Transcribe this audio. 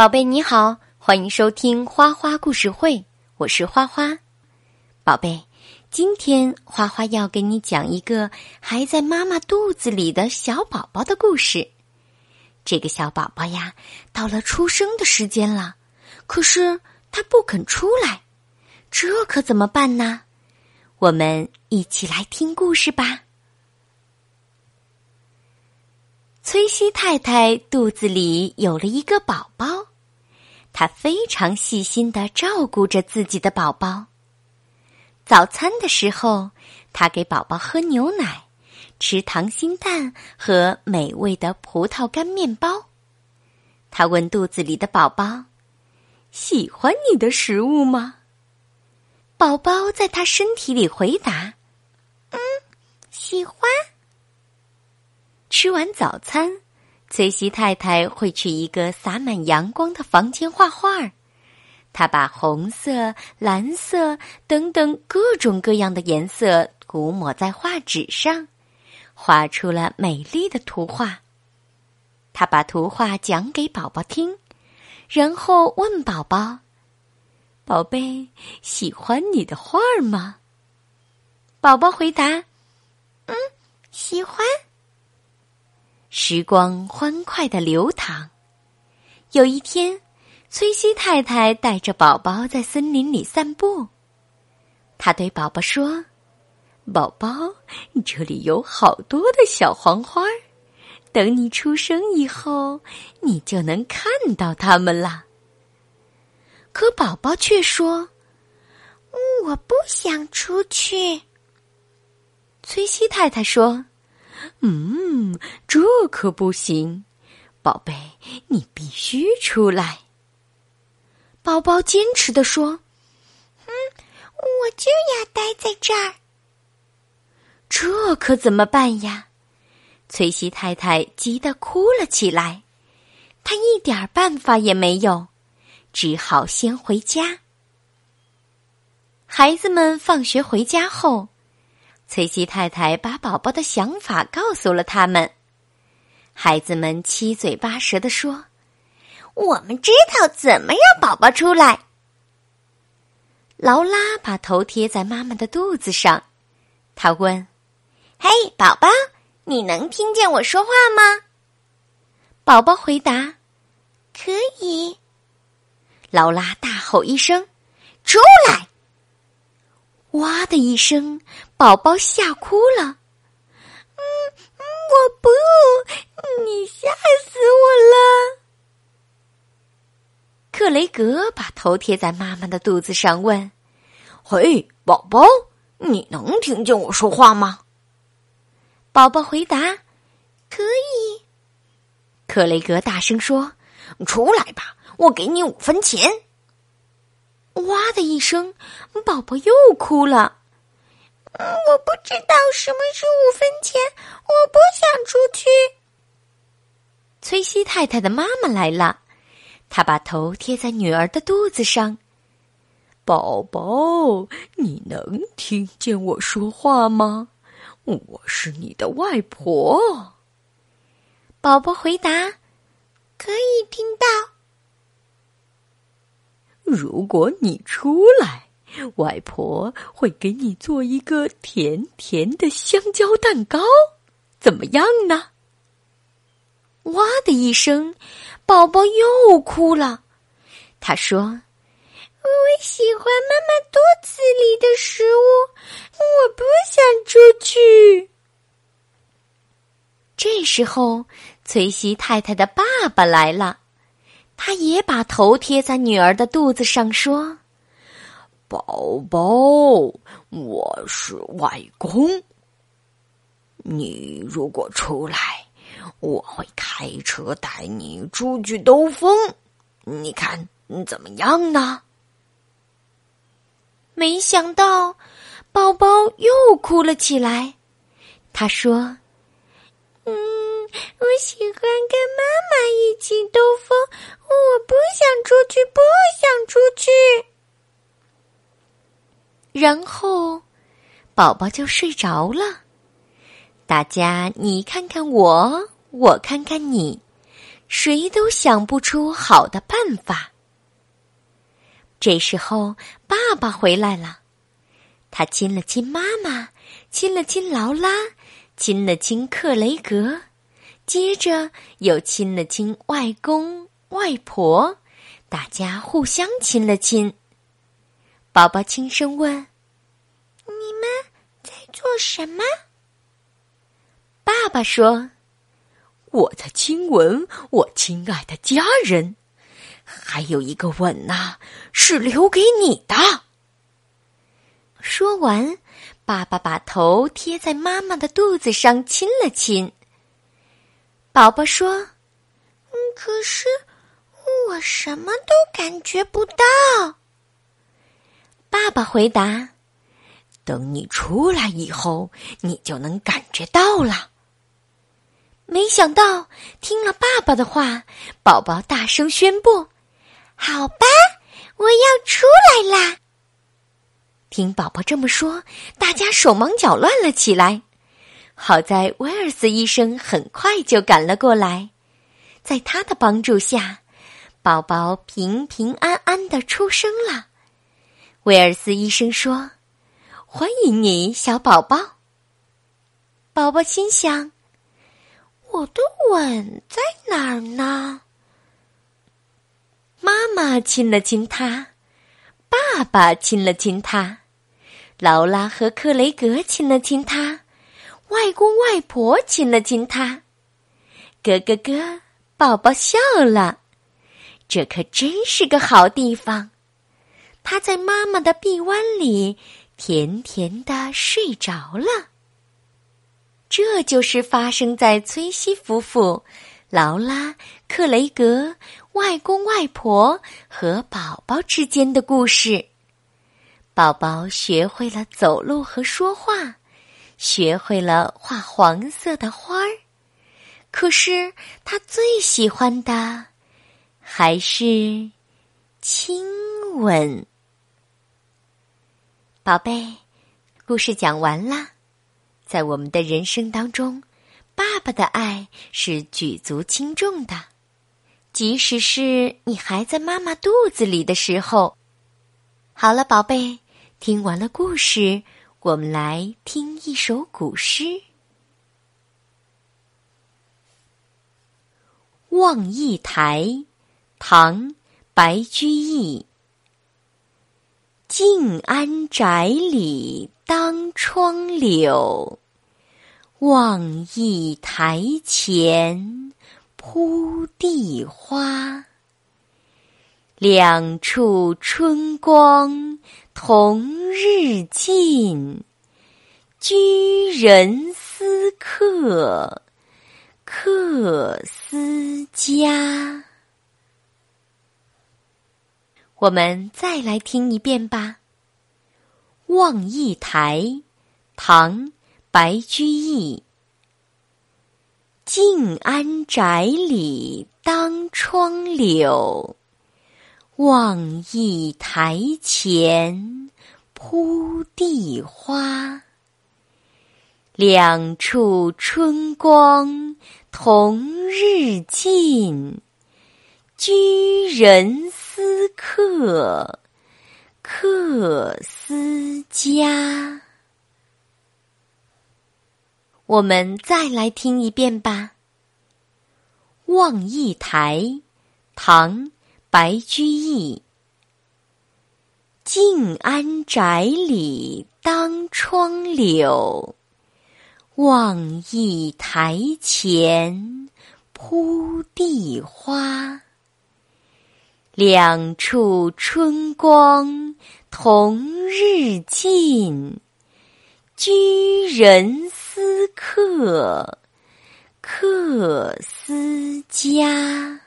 宝贝你好，欢迎收听花花故事会，我是花花。宝贝，今天花花要给你讲一个还在妈妈肚子里的小宝宝的故事。这个小宝宝呀，到了出生的时间了，可是他不肯出来，这可怎么办呢？我们一起来听故事吧。崔西太太肚子里有了一个宝宝，他非常细心的照顾着自己的宝宝。早餐的时候，他给宝宝喝牛奶，吃溏心蛋和美味的葡萄干面包。他问肚子里的宝宝：“喜欢你的食物吗？”宝宝在他身体里回答：“嗯，喜欢。”吃完早餐，崔西太太会去一个洒满阳光的房间画画。她把红色、蓝色等等各种各样的颜色涂抹在画纸上，画出了美丽的图画。她把图画讲给宝宝听，然后问宝宝：“宝贝，喜欢你的画吗？”宝宝回答：“嗯，喜欢。”时光欢快的流淌。有一天，崔西太太带着宝宝在森林里散步。她对宝宝说：“宝宝，这里有好多的小黄花，等你出生以后，你就能看到它们了。”可宝宝却说：“我不想出去。”崔西太太说。嗯，这可不行，宝贝，你必须出来。宝宝坚持的说：“嗯，我就要待在这儿。”这可怎么办呀？崔西太太急得哭了起来，她一点办法也没有，只好先回家。孩子们放学回家后。崔西太太把宝宝的想法告诉了他们，孩子们七嘴八舌的说：“我们知道怎么让宝宝出来。”劳拉把头贴在妈妈的肚子上，她问：“嘿，宝宝，你能听见我说话吗？”宝宝回答：“可以。”劳拉大吼一声：“出来！”哇的一声，宝宝吓哭了。嗯，我不，你吓死我了。克雷格把头贴在妈妈的肚子上，问：“嘿，宝宝，你能听见我说话吗？”宝宝回答：“可以。”克雷格大声说：“出来吧，我给你五分钱。”哇的一声，宝宝又哭了。我不知道什么是五分钱，我不想出去。崔西太太的妈妈来了，她把头贴在女儿的肚子上。宝宝，你能听见我说话吗？我是你的外婆。宝宝回答：“可以听到。”如果你出来，外婆会给你做一个甜甜的香蕉蛋糕，怎么样呢？哇的一声，宝宝又哭了。他说：“我喜欢妈妈肚子里的食物，我不想出去。”这时候，崔西太太的爸爸来了。他也把头贴在女儿的肚子上，说：“宝宝，我是外公。你如果出来，我会开车带你出去兜风。你看怎么样呢？”没想到，宝宝又哭了起来。他说：“嗯，我喜欢跟妈妈一起兜风。”我不想出去，不想出去。然后，宝宝就睡着了。大家，你看看我，我看看你，谁都想不出好的办法。这时候，爸爸回来了，他亲了亲妈妈，亲了亲劳拉，亲了亲克雷格，接着又亲了亲外公外婆，大家互相亲了亲。宝宝轻声问：“你们在做什么？”爸爸说：“我在亲吻我亲爱的家人，还有一个吻呐，是留给你的。”说完，爸爸把头贴在妈妈的肚子上亲了亲。宝宝说：“嗯，可是我什么都感觉不到。”爸爸回答：“等你出来以后，你就能感觉到了。”没想到，听了爸爸的话，宝宝大声宣布：“好吧，我要出来啦！”听宝宝这么说，大家手忙脚乱了起来。好在威尔斯医生很快就赶了过来，在他的帮助下，宝宝平平安安的出生了。威尔斯医生说：“欢迎你，小宝宝。”宝宝心想。我的吻在哪儿呢？妈妈亲了亲他，爸爸亲了亲他，劳拉和克雷格亲了亲他，外公外婆亲了亲他。咯咯咯，宝宝笑了，这可真是个好地方。他在妈妈的臂弯里甜甜的睡着了。这就是发生在崔西夫妇、劳拉、克雷格、外公外婆和宝宝之间的故事。宝宝学会了走路和说话，学会了画黄色的花儿。可是他最喜欢的还是亲吻。宝贝，故事讲完啦。在我们的人生当中，爸爸的爱是举足轻重的，即使是你还在妈妈肚子里的时候。好了，宝贝，听完了故事，我们来听一首古诗《望驿台》，唐·白居易。静安宅里当窗柳，望驿台前铺地花。两处春光同日尽，居人思客，客思家。我们再来听一遍吧，《望驿台》，唐·白居易。静安宅里当窗柳，望驿台前铺地花。两处春光同日尽，居人。思客，客思家。我们再来听一遍吧，《望驿台》，唐·白居易。静安宅里当窗柳，望驿台前铺地花。两处春光同日尽，居人思客，客思家。